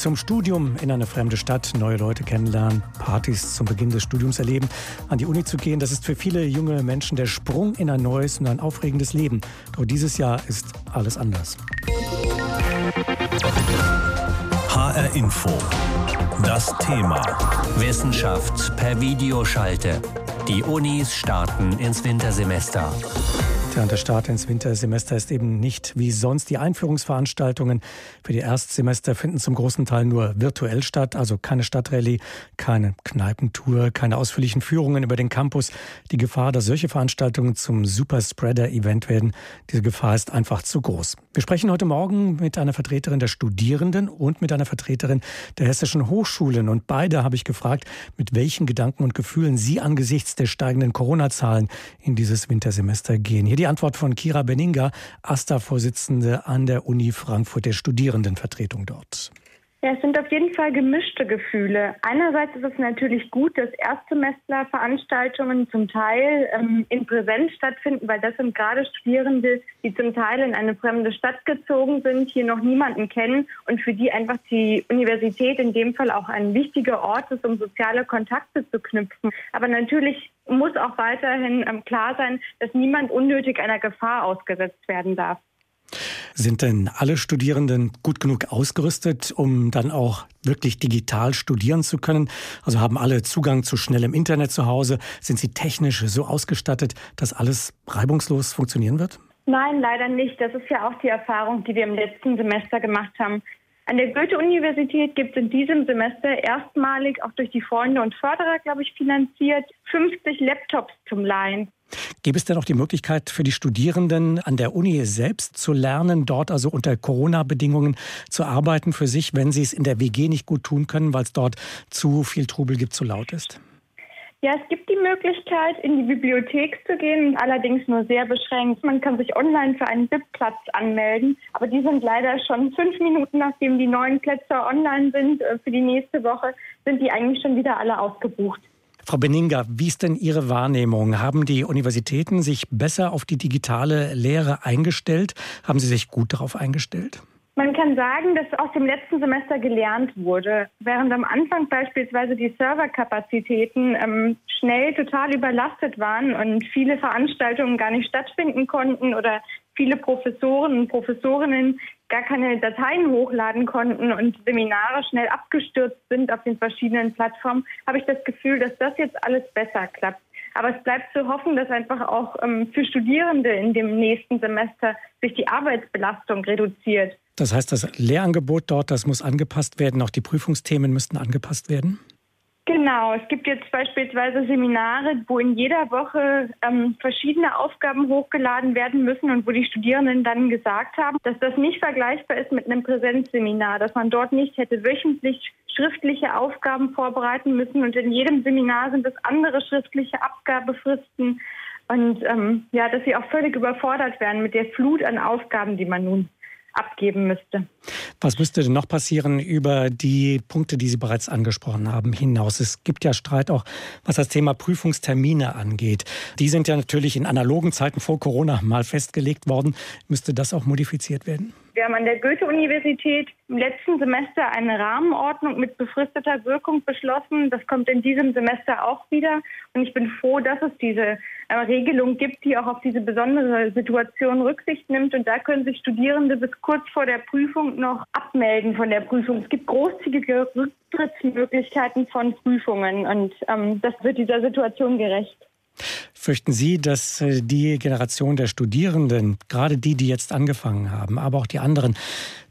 zum Studium in eine fremde Stadt, neue Leute kennenlernen, Partys zum Beginn des Studiums erleben, an die Uni zu gehen, das ist für viele junge Menschen der Sprung in ein neues und ein aufregendes Leben. Doch dieses Jahr ist alles anders. HR Info. Das Thema. Wissenschaft per Videoschalte. Die Unis starten ins Wintersemester. Und der Start ins Wintersemester ist eben nicht wie sonst. Die Einführungsveranstaltungen für die Erstsemester finden zum großen Teil nur virtuell statt, also keine Stadtrallye, keine Kneipentour, keine ausführlichen Führungen über den Campus. Die Gefahr, dass solche Veranstaltungen zum Superspreader-Event werden, diese Gefahr ist einfach zu groß. Wir sprechen heute Morgen mit einer Vertreterin der Studierenden und mit einer Vertreterin der hessischen Hochschulen. Und beide habe ich gefragt, mit welchen Gedanken und Gefühlen sie angesichts der steigenden Corona-Zahlen in dieses Wintersemester gehen. Hier die Antwort von Kira Beninga, AStA-Vorsitzende an der Uni Frankfurt, der Studierendenvertretung dort. Ja, es sind auf jeden Fall gemischte Gefühle. Einerseits ist es natürlich gut, dass Erstsemester-Veranstaltungen zum Teil ähm, in Präsenz stattfinden, weil das sind gerade Studierende, die zum Teil in eine fremde Stadt gezogen sind, hier noch niemanden kennen und für die einfach die Universität in dem Fall auch ein wichtiger Ort ist, um soziale Kontakte zu knüpfen. Aber natürlich muss auch weiterhin ähm, klar sein, dass niemand unnötig einer Gefahr ausgesetzt werden darf. Sind denn alle Studierenden gut genug ausgerüstet, um dann auch wirklich digital studieren zu können? Also haben alle Zugang zu schnellem Internet zu Hause? Sind sie technisch so ausgestattet, dass alles reibungslos funktionieren wird? Nein, leider nicht. Das ist ja auch die Erfahrung, die wir im letzten Semester gemacht haben. An der Goethe-Universität gibt es in diesem Semester erstmalig, auch durch die Freunde und Förderer, glaube ich, finanziert, 50 Laptops zum Leihen. Gäbe es denn auch die Möglichkeit für die Studierenden an der Uni selbst zu lernen, dort also unter Corona-Bedingungen zu arbeiten für sich, wenn sie es in der WG nicht gut tun können, weil es dort zu viel Trubel gibt, zu laut ist? Ja, es gibt die Möglichkeit, in die Bibliothek zu gehen, allerdings nur sehr beschränkt. Man kann sich online für einen BIP-Platz anmelden, aber die sind leider schon fünf Minuten, nachdem die neuen Plätze online sind äh, für die nächste Woche, sind die eigentlich schon wieder alle ausgebucht. Frau Beninga, wie ist denn Ihre Wahrnehmung? Haben die Universitäten sich besser auf die digitale Lehre eingestellt? Haben sie sich gut darauf eingestellt? Man kann sagen, dass aus dem letzten Semester gelernt wurde. Während am Anfang beispielsweise die Serverkapazitäten ähm, schnell total überlastet waren und viele Veranstaltungen gar nicht stattfinden konnten oder viele Professoren und Professorinnen gar keine Dateien hochladen konnten und Seminare schnell abgestürzt sind auf den verschiedenen Plattformen, habe ich das Gefühl, dass das jetzt alles besser klappt. Aber es bleibt zu hoffen, dass einfach auch ähm, für Studierende in dem nächsten Semester sich die Arbeitsbelastung reduziert. Das heißt, das Lehrangebot dort, das muss angepasst werden, auch die Prüfungsthemen müssten angepasst werden? Genau, es gibt jetzt beispielsweise Seminare, wo in jeder Woche ähm, verschiedene Aufgaben hochgeladen werden müssen und wo die Studierenden dann gesagt haben, dass das nicht vergleichbar ist mit einem Präsenzseminar, dass man dort nicht hätte wöchentlich schriftliche Aufgaben vorbereiten müssen und in jedem Seminar sind es andere schriftliche Abgabefristen und ähm, ja, dass sie auch völlig überfordert werden mit der Flut an Aufgaben, die man nun abgeben müsste. Was müsste denn noch passieren über die Punkte, die Sie bereits angesprochen haben, hinaus? Es gibt ja Streit auch, was das Thema Prüfungstermine angeht. Die sind ja natürlich in analogen Zeiten vor Corona mal festgelegt worden. Müsste das auch modifiziert werden? Wir haben an der Goethe-Universität im letzten Semester eine Rahmenordnung mit befristeter Wirkung beschlossen. Das kommt in diesem Semester auch wieder. Und ich bin froh, dass es diese äh, Regelung gibt, die auch auf diese besondere Situation Rücksicht nimmt. Und da können sich Studierende bis kurz vor der Prüfung noch abmelden von der Prüfung. Es gibt großzügige Rücktrittsmöglichkeiten von Prüfungen. Und ähm, das wird dieser Situation gerecht. Fürchten Sie, dass äh, die Generation der Studierenden, gerade die, die jetzt angefangen haben, aber auch die anderen,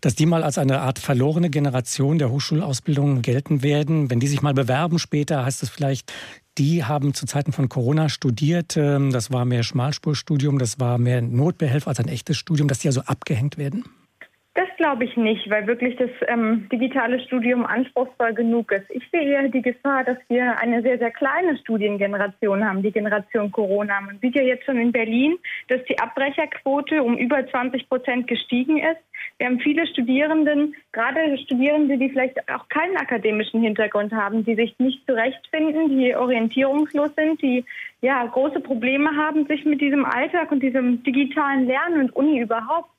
dass die mal als eine Art verlorene Generation der Hochschulausbildung gelten werden? Wenn die sich mal bewerben später, heißt es vielleicht, die haben zu Zeiten von Corona studiert. Ähm, das war mehr Schmalspurstudium, das war mehr Notbehelf als ein echtes Studium, dass die also abgehängt werden? Glaube ich nicht, weil wirklich das ähm, digitale Studium anspruchsvoll genug ist. Ich sehe eher die Gefahr, dass wir eine sehr, sehr kleine Studiengeneration haben, die Generation Corona. Man sieht ja jetzt schon in Berlin, dass die Abbrecherquote um über 20 Prozent gestiegen ist. Wir haben viele Studierenden, gerade Studierende, die vielleicht auch keinen akademischen Hintergrund haben, die sich nicht zurechtfinden, die orientierungslos sind, die ja große Probleme haben, sich mit diesem Alltag und diesem digitalen Lernen und Uni überhaupt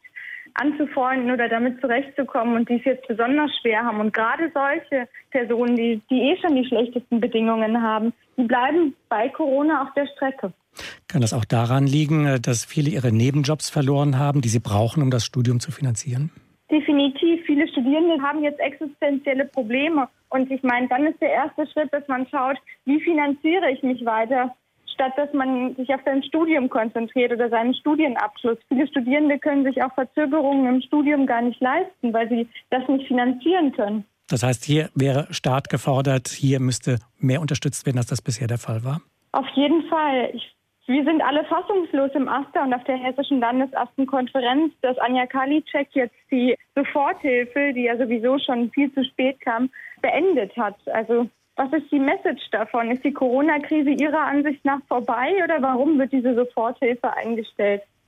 anzufreunden oder damit zurechtzukommen und die es jetzt besonders schwer haben. Und gerade solche Personen, die, die eh schon die schlechtesten Bedingungen haben, die bleiben bei Corona auf der Strecke. Kann das auch daran liegen, äh, dass viele ihre Nebenjobs verloren haben, die sie brauchen, um das Studium zu finanzieren? Definitiv. Viele Studierende haben jetzt existenzielle Probleme. Und ich meine, dann ist der erste Schritt, dass man schaut, wie finanziere ich mich weiter, statt dass man sich auf sein Studium konzentriert oder seinen Studienabschluss. Viele Studierende können sich auch Verzögerungen im Studium gar nicht leisten, weil sie das nicht finanzieren können. Das heißt, hier wäre Staat gefordert, hier müsste mehr unterstützt werden, als das bisher der Fall war? Auf jeden Fall. Ich wir sind alle fassungslos im AStA und auf der Hessischen Landesastenkonferenz, dass Anja Karliczek jetzt die Soforthilfe, die ja sowieso schon viel zu spät kam, beendet hat. Also was ist die Message davon? Ist die Corona-Krise Ihrer Ansicht nach vorbei oder warum wird diese Soforthilfe eingestellt?